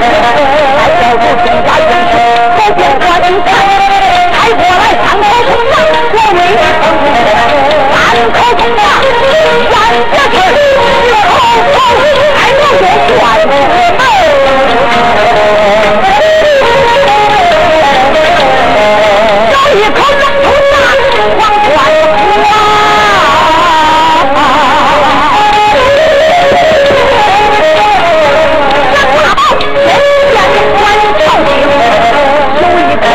抬轿子，全家精神；抬轿子，精神。抬过来，长口筒子，你唱起来。喊口筒子，三只手，一口口，还能多管二。咬，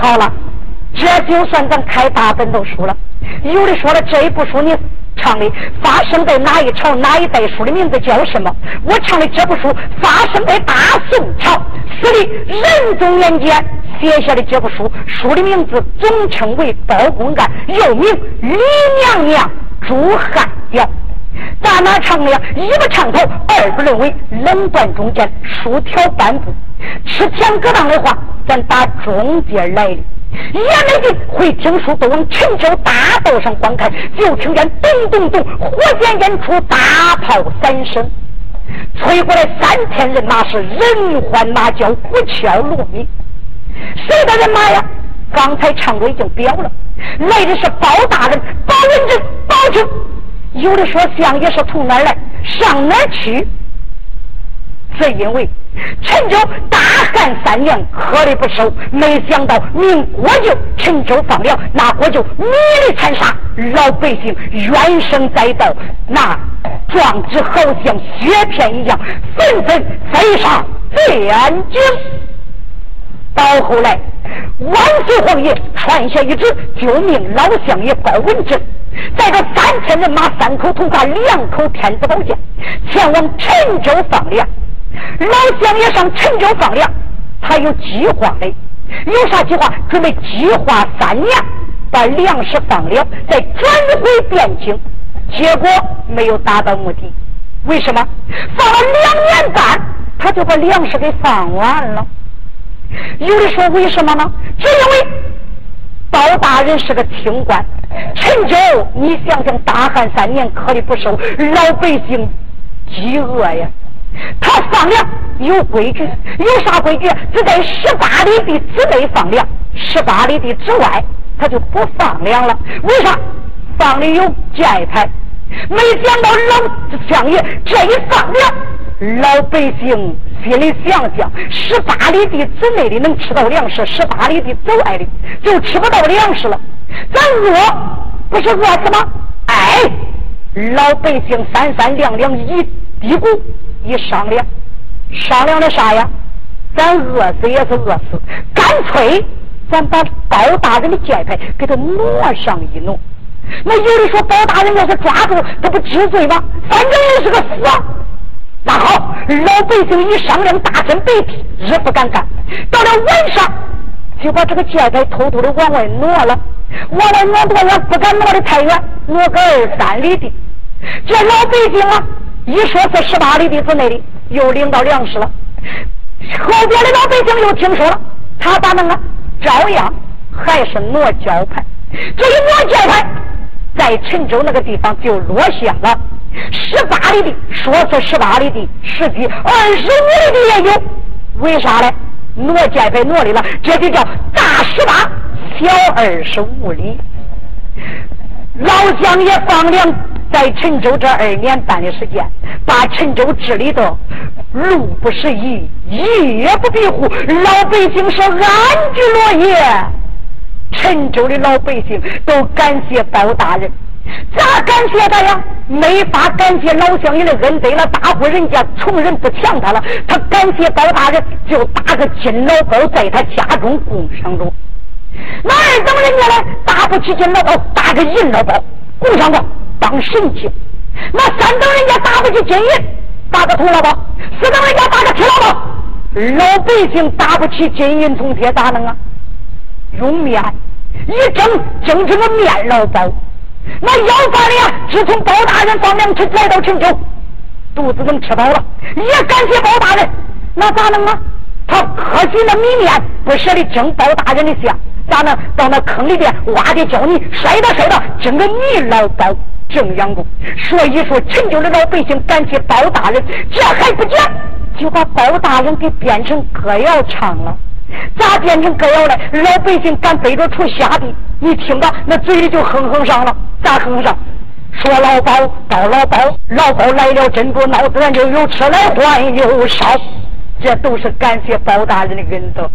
好了，这就算咱开大本都输了。有的说了，这一部书你唱的发生在哪一朝哪一代？书的名字叫什么？我唱的这部书发生在大宋朝，是的仁宗年间写下的这部书，书的名字总称为《包公案》，又名《李娘娘朱汉表》。咱哪唱的呀？一不唱头，二不认为，冷断中间，竖条半步。吃田疙瘩的话，咱打中间来的。也没定会听书，都往城郊大道上观看，就听见咚咚咚，火箭演出，大炮三声，吹过来三千人马是人欢马叫，鼓敲锣鸣。谁的人马呀？刚才唱过已经表了，来的是包大人、包文正、包拯。有的说相爷是从哪儿来，上哪儿去？是因为陈州大旱三年，颗粒不收，没想到明国舅陈州放粮，那国舅迷里残杀，老百姓怨声载道，那壮志好像雪片一样，纷纷飞上汴京。到后来，万岁皇爷传下一旨，就命老相爷包文正带着三千人马、三口铜轧、两口天子宝剑，前往陈州放粮。老乡也上陈州放粮，他有计划的。有啥计划？准备计划三年，把粮食放了，再转回汴京。结果没有达到目的。为什么？放了两年半，他就把粮食给放完了。有的说为什么呢？只因为包大人是个清官。陈州，你想想，大旱三年，颗粒不收，老百姓饥饿呀。他放粮有规矩，有啥规矩？只在十八里地之内放粮，十八里地之外他就不放粮了。为啥？放的有界牌。没想到老相爷这一放粮，老百姓心里想想：十八里地之内的能吃到粮食，十八里地之外的就吃不到粮食了。咱饿不是饿死吗？哎，老百姓三三两两一嘀咕。一商量，商量的啥呀？咱饿死也是饿死，干脆咱把包大人的箭牌给他挪上一挪。那有的说包大人要是抓住，他不治罪吗？反正也是个死。那好，老百姓一商量，大身白皮，日不敢干。到了晚上，就把这个箭牌偷偷的往外挪了，往外挪多远？不敢挪的太远，挪个二三里地。这老百姓啊！一说是十八里地之内的，又领到粮食了。后边的老百姓又听说了，他咋弄啊？照样还是挪交派。这一挪交派，在陈州那个地方就落下了。十八里地，说是十八里地，实际二十五里地也有。为啥呢？挪交派挪里了，这就叫大十八，小二十五里。老蒋也放粮。在陈州这二年半的时间，把陈州治理的路不拾遗，夜不闭户，老百姓是安居乐业。陈州的老百姓都感谢包大人，咋感谢他呀？没法感谢老乡爷的恩德了，大户人家穷人不抢他了，他感谢包大人，就打个金老包在他家中供上着。那二等人家呢，打不起金老包，打个银老包供上着。当神仙，那三等人家打不起金银，打个铜了吧；四等人家打个铁老包。老百姓打不起金银铜铁，咋弄啊？用面一蒸，蒸成个面老包。那要饭的呀，自从包大人放粮吃来到陈州，肚子能吃饱了，也感谢包大人。那咋弄啊？他喝起那米面，不舍得蒸包大人的香，咋弄？到那坑里边挖点胶泥，摔到摔到，蒸个泥老包。正阳宫，说一说陈州的老百姓感谢包大人，这还不讲，就把包大人给编成歌谣唱了。咋变成歌谣了？老百姓敢背着出下地，你听着，那嘴里就哼哼上了。咋哼上？说老包到老包，老包来了，珍珠脑子就有吃来换又烧。这都是感谢包大人的恩德。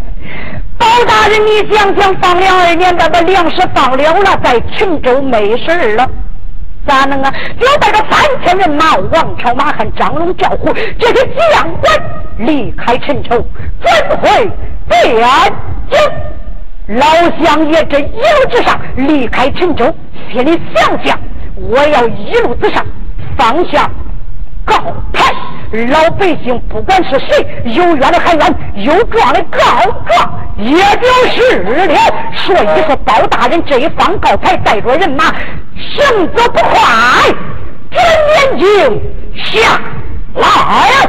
包大人，你想想，放粮二年，半，把粮食放了了，在陈州没事了。咋弄啊？就带着三千人马，王朝、马汉、张龙、赵虎这些将官离开陈州，转回汴京。老乡爷这一路之上离开陈州，心里想想：我要一路之上放下告牌。老百姓不管是谁，有冤的喊冤，有状的告状，也就是了。所以说，包大人这一方告牌，带着人马，行走不快，转眼睛下来。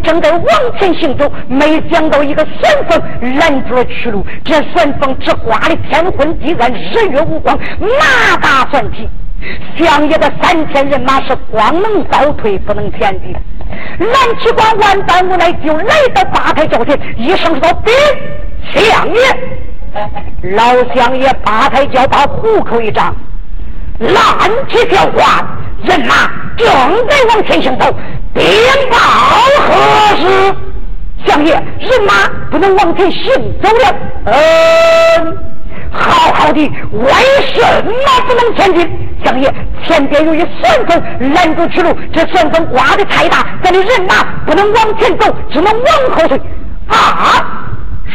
正在往前行走，没想到一个旋风拦住了去路。这旋风只刮的天昏地暗，日月无光，马打算起？相爷的三千人马是光能倒退，不能前进。蓝旗官万般无奈，就来到八抬轿前，一声说：“禀相爷！”老相爷八抬轿把虎口一张，蓝旗吊挂，人马正在往前行走。禀报可是？相爷，人马不能往前行走了。嗯，好好的，为什么不能前进？相爷，前边有一旋风拦住去路，这旋风刮的太大，咱的人马不能往前走，只能往后退。啊！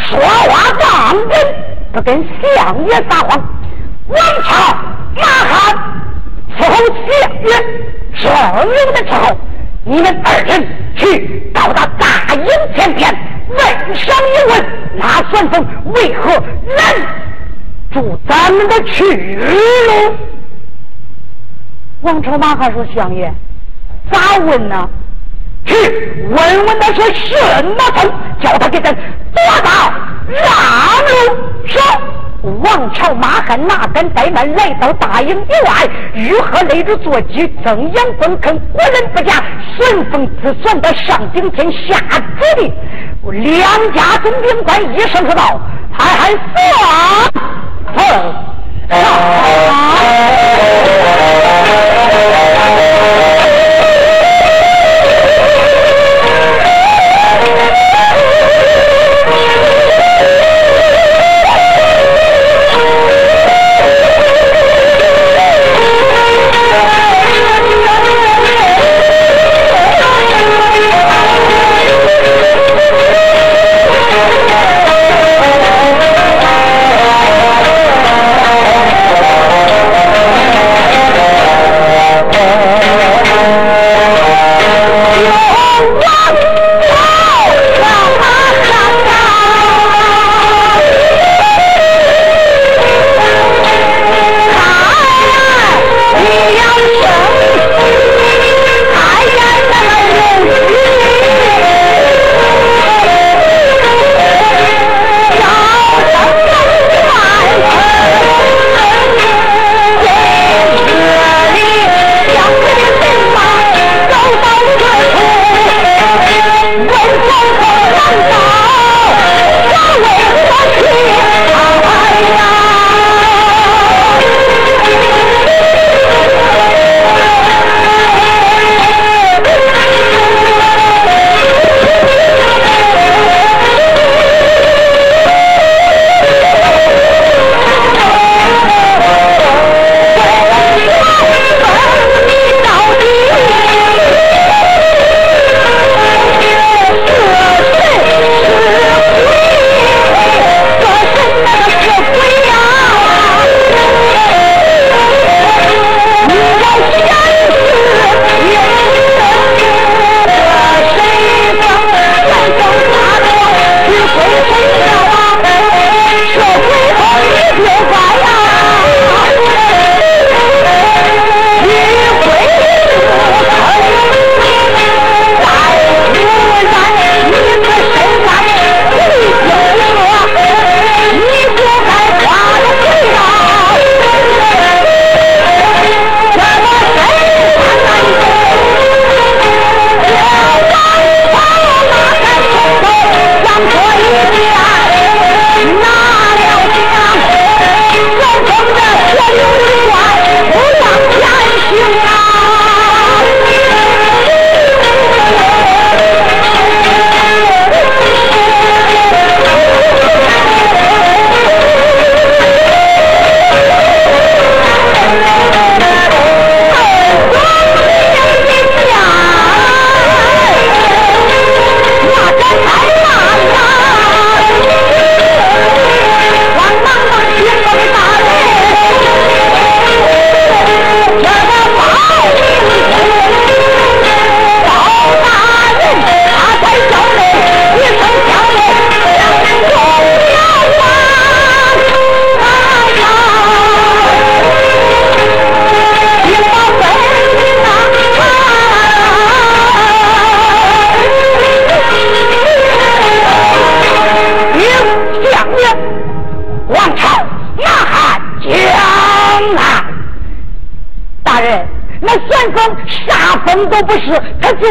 说话当真，不跟相爷撒谎。王朝马汉伺候相爷，生命的时候。你们二人去到达大营前边，问上一问，那旋风为何拦住咱们的去路？王朝马汉说：“相爷，咋问呢？去问问那是什么风，叫他给咱夺道让路。”说。王朝马汉哪敢怠慢，来到大营以外，如何勒住坐骑，增阳崩坑，果然不假。顺风自旋的上顶天下指令，两家总兵官一声说道：“还还算，风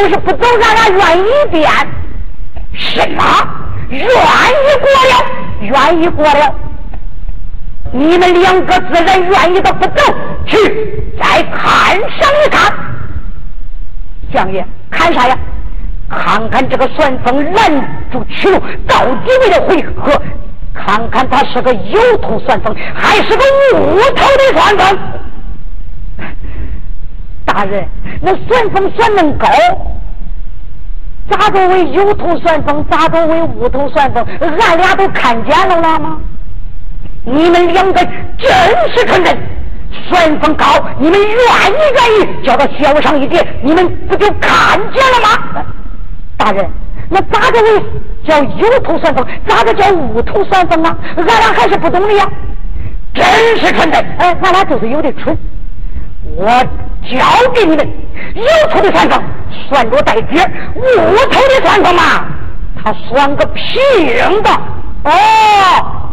就是不走，俺俩愿意变。什么？愿意过了？愿意过了？你们两个自然愿意的不走，去再看上一看。相爷，看啥呀？看看这个旋风拦住去路，到底为了回合？看看他是个有头旋风，还是个无头的旋风？大人，那旋风旋能高，咋着为有头旋风？咋着为无头旋风？俺俩都看见了了吗？你们两个真是可人，旋风高，你们愿意愿意叫他小上一点，你们不就看见了吗？大人，那咋个为叫有头旋风？咋个叫无头旋风啊？俺俩还是不懂的呀。真是可人，哎，俺俩就是有点蠢。我交给你们，有头的算账算着带点无头的算账嘛，他算个平的。哦。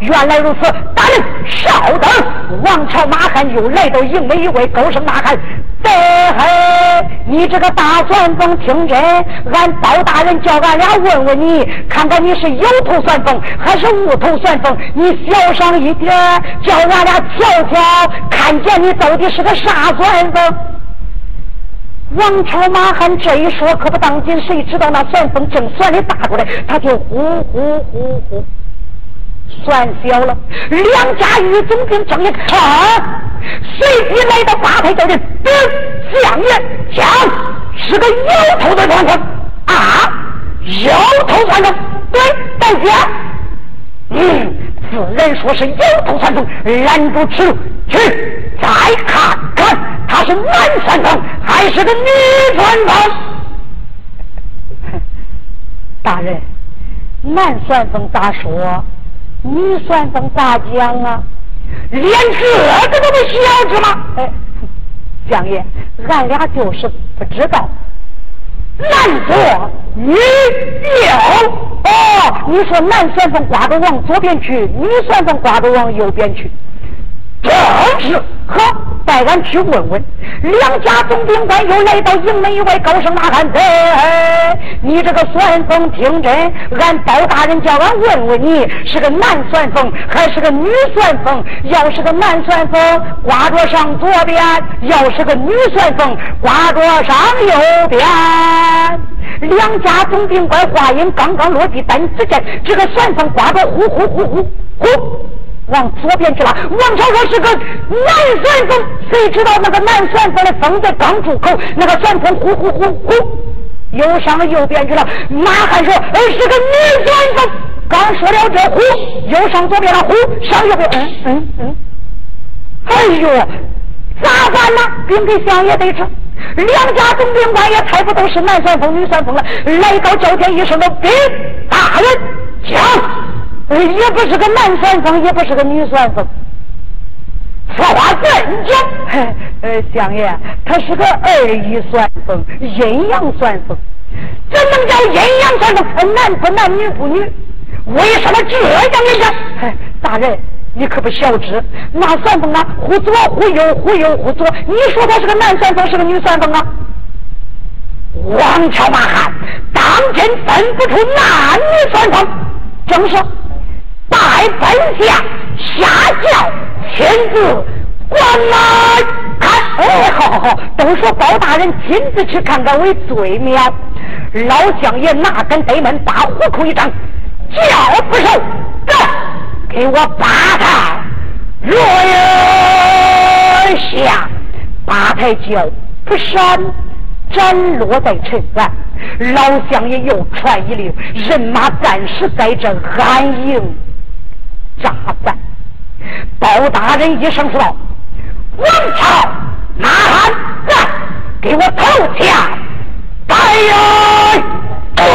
原来如此，大人稍等。王朝马汉又来到营门，一位高声呐喊：“得嘿，你这个大旋风，听真！俺包大人叫俺俩问问你，看看你是有头旋风还是无头旋风？你小声一点，叫俺俩瞧瞧，看见你到底是个啥旋风？”王朝马汉这一说，可不当紧，谁知道那旋风正算的大过来，他就呼呼呼呼。算小了，两家御总兵张一看，随即来到八抬叫人，禀相爷，将是个有头的传风啊，有头传风，对，大姐，嗯，自然说是有头传风，拦住此路去，再看看他是男传风还是个女传风。大人，男传风咋说？你算风咋讲啊？连这个都不晓得吗？哎，相爷，俺俩就是不知道。男左女右哦，你说男算上挂着往左边去，女算上挂着往右边去。正是，好，带俺去问问。两家总兵官又来到营门以外，高声呐喊：“哎，你这个旋风，听真！俺包大人叫俺问问你，是个男旋风还是个女旋风？要是个男旋风，挂着上左边；要是个女旋风，挂着上右边。”两家总兵官话音刚刚落地，但只见这个旋风刮着呼呼呼呼呼。往左边去了。王朝说是个南旋风，谁知道那个南旋风的风在刚出口，那个旋风呼呼呼呼，又上了右边去了。马汉说，哎，是个女旋风。刚说了这呼，又上左边了，呼上右边。嗯嗯嗯。哎呦，咋办呢？兵给相爷得吃。两家总兵官也猜不都是男旋风、女旋风了。来到叫天一声的兵大人讲。也不是个男算风，也不是个女算风。说话怎讲？呃，相爷，他是个二一算风，阴阳算风。怎能叫阴阳算风？男不男，女不女？为什么这样一讲？大人，你可不晓知，那算风啊，忽左忽右，忽右忽左。你说他是个男算风，是个女算风啊？王朝马汉当真分不出男女算风，正是。拜本下下轿，亲自观来看。哎，好好好，都说包大人亲自去看看为最妙。老相爷哪根呆闷，把虎口一张，叫不收，走，给我八抬若有下，八抬轿不闪，斩落在尘埃。老相爷又传一令，人马暂时在这安营。扎赞，包大人一声说道：“王朝呐喊，给我投降！”哎呀！追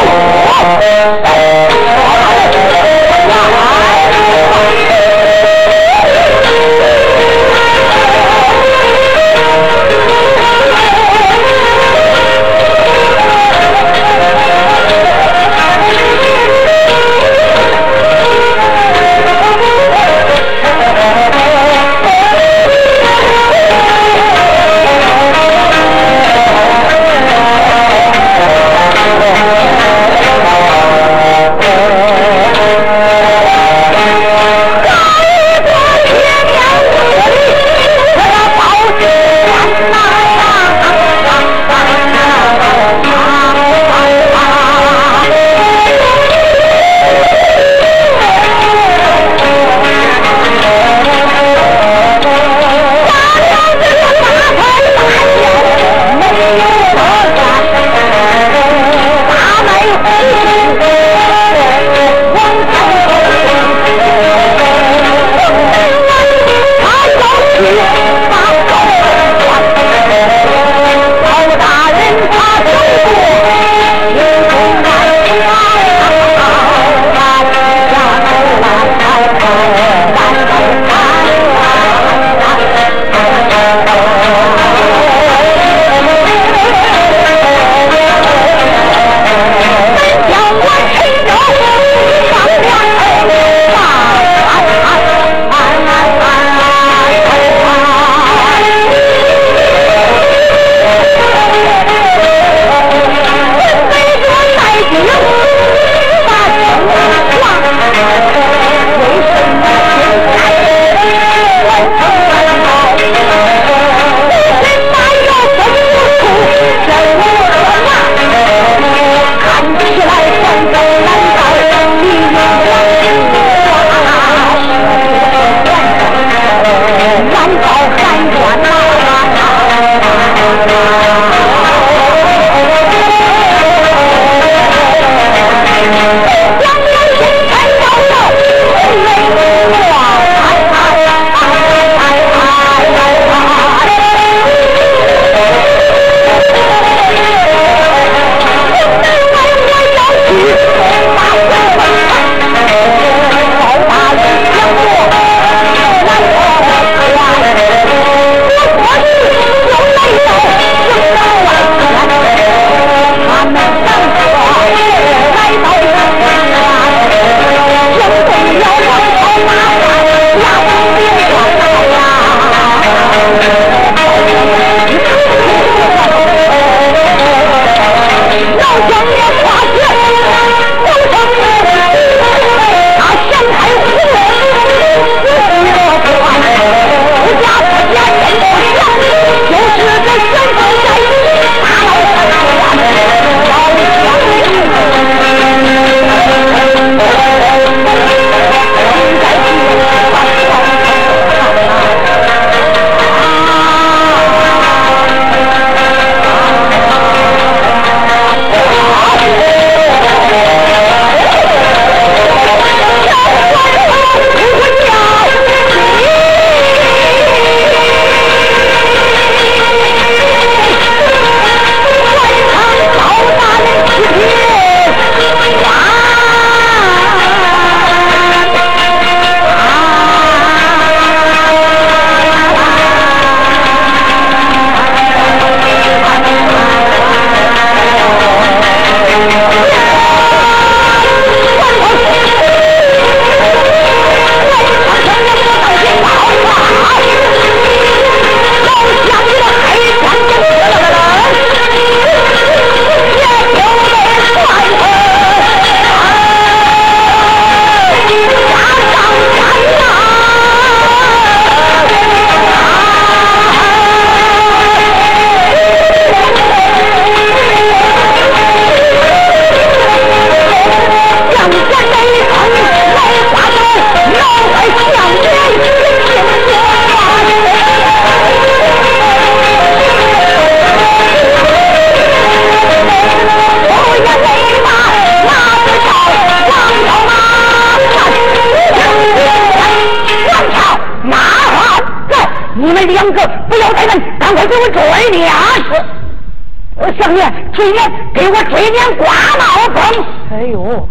追撵，给我追撵刮帽风。哎呦，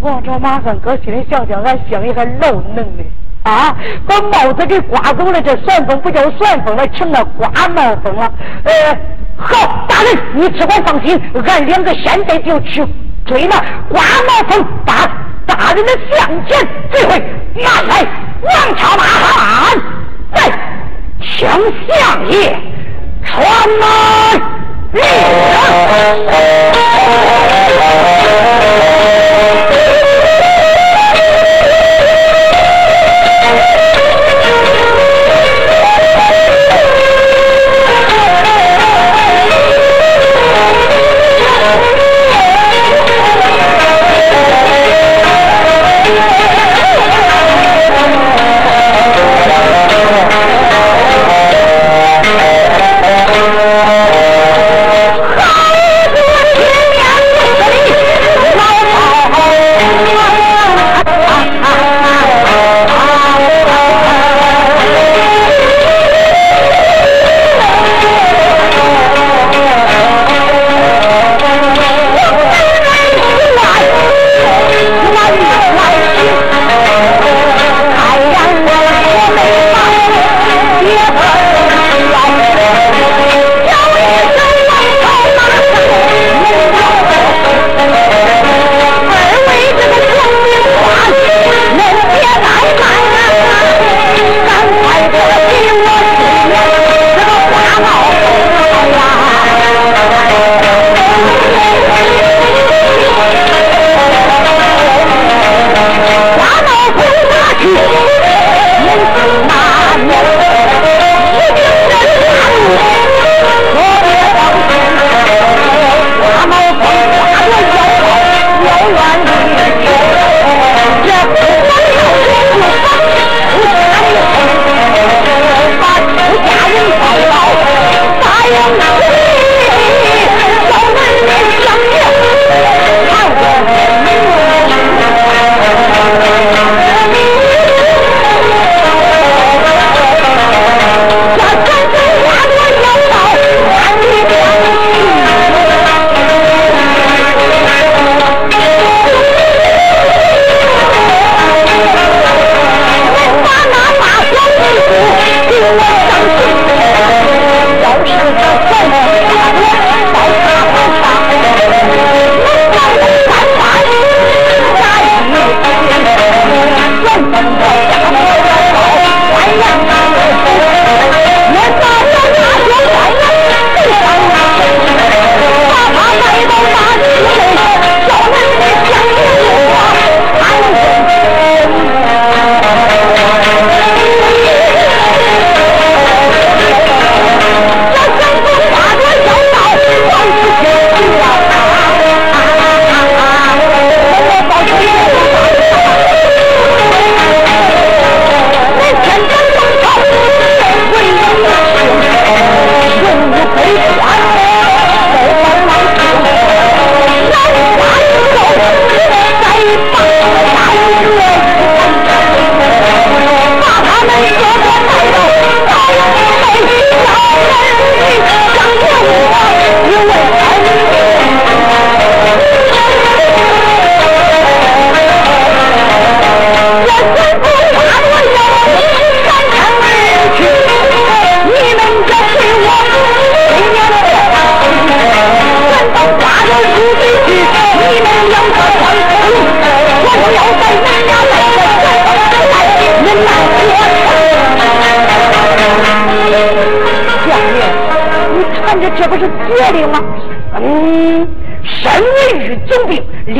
王朝马上搁心里想想，俺乡爷还老能的啊！把帽子给刮走了，这旋风不叫旋风了，成了刮帽风了。呃，好，大人，你只管放心，俺两个现在就去追那刮帽风，把大人的向前这回，拿来。王朝马汉，在，请相爷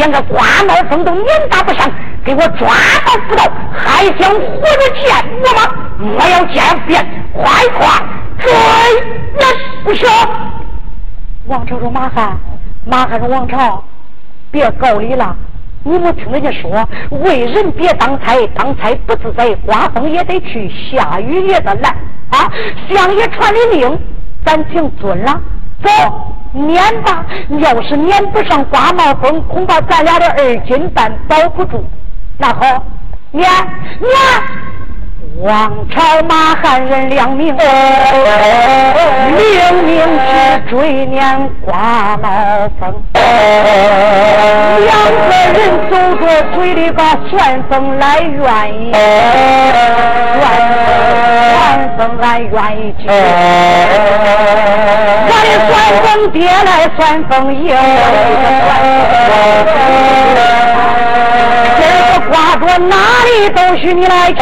连个刮帽风都撵打不上，给我抓到不到，还想活着见我吗？我要见便快快追！那不行！王朝说：“马汉，马汉说王朝，别告礼了。你没听人家说，为人别当差，当差不自在，刮风也得去，下雨也得来啊！相爷传的令。”咱请遵了，走，撵吧。要是撵不上刮毛风，恐怕咱俩的二斤半保不住。那好，撵撵，王朝马汉人两名，领命去追撵刮毛风。两个人走着嘴里把旋风来愿意，旋风来愿意接。来旋风爹来算风爷，这个挂着哪里都许你来吃。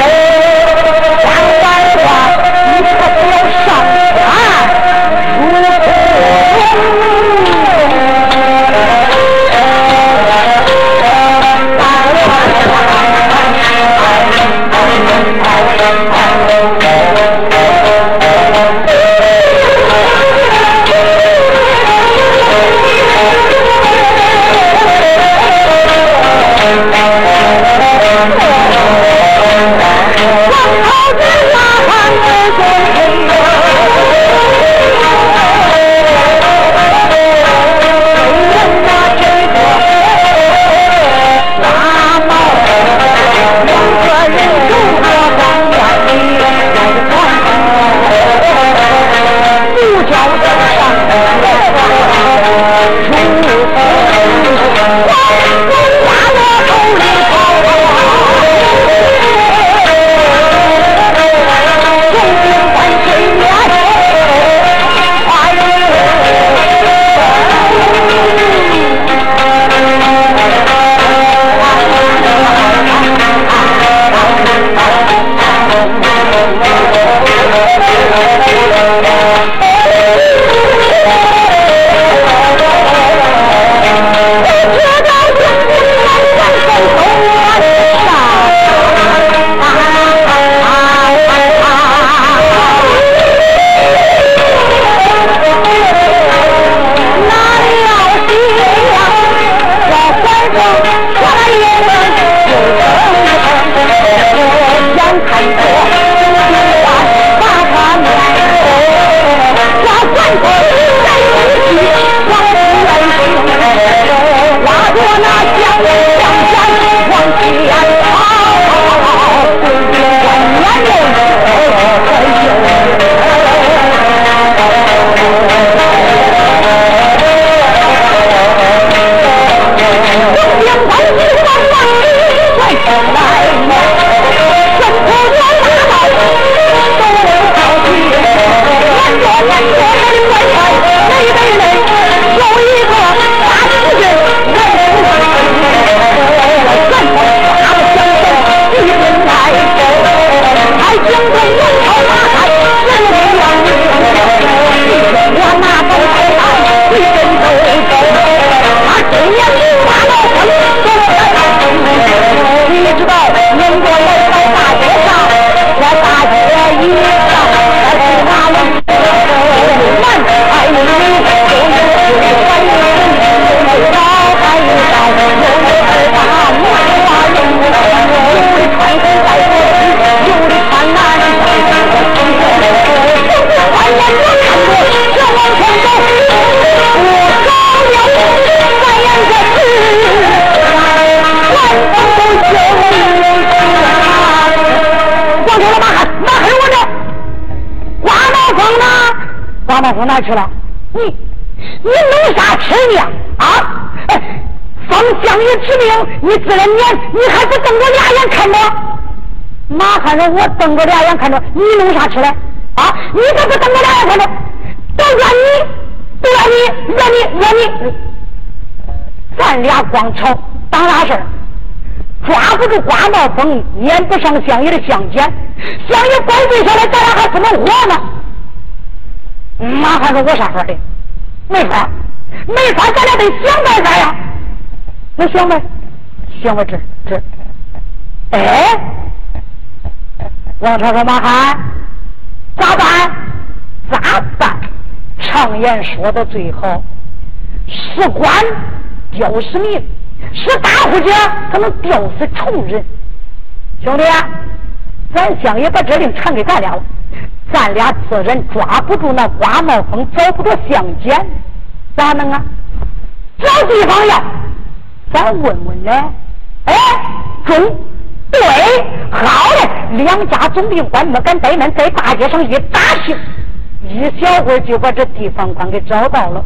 讲完话，Vou 往哪去了？你你弄啥吃呢？啊！哎，奉相爷之命，你自然撵，你还不瞪着俩眼看着？马汉人，我瞪着俩眼看着，你弄啥吃嘞？啊！你可不瞪着俩眼看着？都怨你，都怨你，怨你，怨你！咱俩光吵当大事抓不住瓜帽风，撵不上相爷的相间，相爷保罪下来，咱俩还不能活吗？马汉说：“我啥法的？没法，没法，咱俩得想办法呀。那想呗，想吧，这这。哎，王朝说：马汉，咋办？咋办？常言说的最好，是官吊死民，是大户家可能吊死穷人。兄弟，咱乡爷把这令传给咱俩了。”咱俩自人抓不住那刮帽风，找不着相见，咋弄啊？找地方呀，咱问问呢。哎，中，对，好嘞，两家总兵官没敢怠慢，在大街上一打听，一小会就把这地方官给找到了。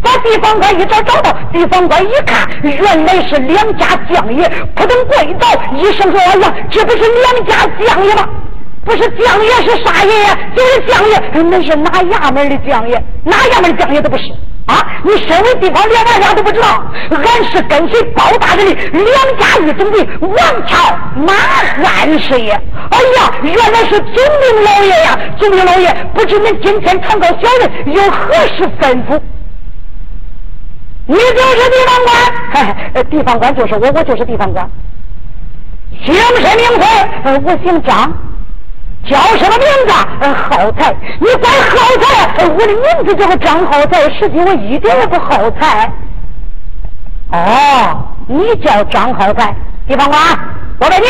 把地方官一找找到，地方官一看，原来是两家将爷，扑通跪倒，一声说：“哎呀，这不是两家将爷吗？不是将爷是啥爷呀？就是将爷，那是哪衙门的将爷？哪衙门的将爷都不是。”啊！你身为地方连俺俩都不知道，俺是跟随包大人的两家一总的王朝马汉师爷。哎呀，原来是总兵老爷呀！总兵老爷，不知您今天传告小人有何事吩咐？你就是地方官，地方官就是我，我就是地方官。姓甚名谁？我姓张。叫什么名字？好才，你管好才？我的名字叫个张好才，实际我一点也不好才。哦，你叫张好才，地方官，我问你，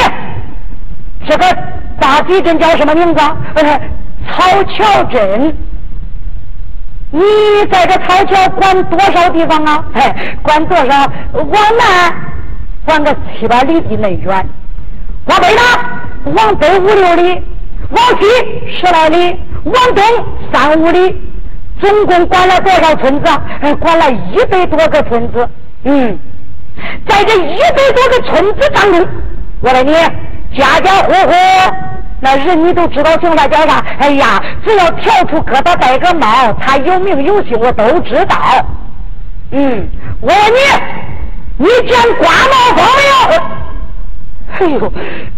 这个大地镇叫什么名字？曹桥镇。你在这曹桥管多少地方啊？哎，管多少？往南管个七八里地那远，往北呢？往北五六里。往西十来里，往东三五里，总共管了多少村子？管了一百多个村子。嗯，在这一百多个村子当中，我问你，家家户户那人你都知道姓啥叫啥？哎呀，只要跳出疙瘩戴个帽，他有名有姓，我都知道。嗯，我问你，你见刮毛风没有？哎呦，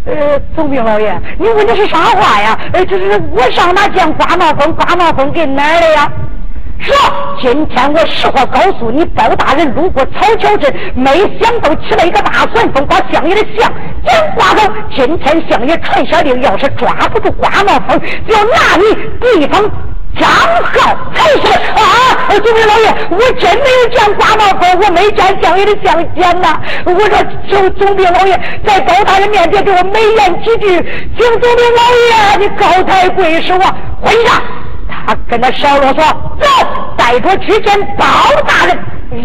呃，总兵老爷，你问的是啥话呀？哎，这是我上哪见刮毛风？刮毛风给哪儿了呀？说，今天我实话告诉你，包大人路过草桥镇，没想到起了一个大旋风，把相爷的相给刮走。今天相爷传下令，要是抓不住刮毛风，就要拿你地方。张浩才是啊！总兵老爷，我真没有见刮毛风，我没见相爷的相见呐！我说总总兵老爷，在高大人面前给我美言几句，请总兵老爷你高抬贵手啊！回上，他跟他少啰嗦，走，带着去见包大人。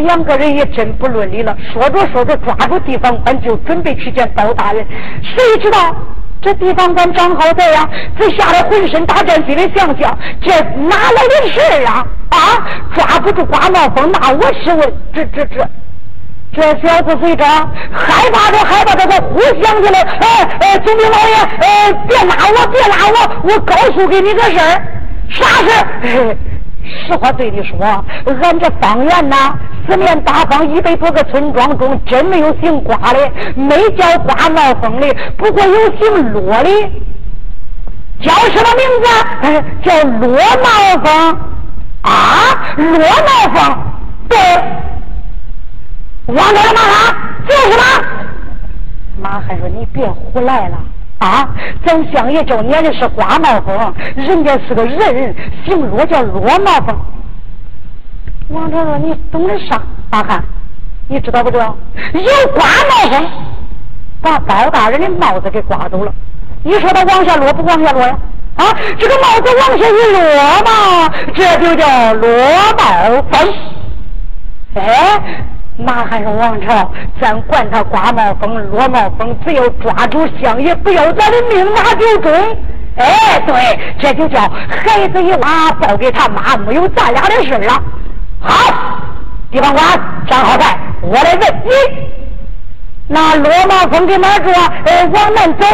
两个人也真不论理了，说着说着抓住地方官就准备去见包大人，谁知道？这地方官张好在呀，这吓得浑身打颤，心里想想：这哪来的事啊？啊，抓不住刮毛风，那我是问这这这，这小子随着害怕着害怕着，他呼想起来：“哎哎，总兵老爷，哎，别拉我，别拉我，我告诉给你个事儿，啥事儿？”实话对你说，俺这方圆呐，四面八方一百多个村庄中，真没有姓瓜的，没叫瓜闹风的，不过有姓罗的，叫什么名字？叫罗闹风啊，罗闹风。对，王家的马汉就是他。马汉说：“你别胡来了。”啊，咱相爷叫撵的是刮毛风，人家是个人，姓罗叫罗毛风。王朝说：“你懂得啥？大汉，你知道不知道？有刮毛风，把包大人的帽子给刮走了。你说他往下落不往下落呀？啊，这个帽子往下一落嘛，这就叫落帽风。哎。”马汉是：“王朝，咱管他刮毛风、落毛风，只要抓住相爷，不要咱的命，那就中。哎，对，这就叫孩子一娃报给他妈，没有咱俩的事了。好，地方官张好在，我来问你，那落毛风在哪住？呃，往南走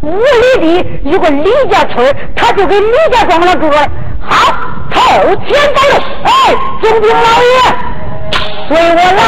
五里地，有个李家村，他就给李家庄了住。好，头前走路。哎，总兵老爷。”为我来。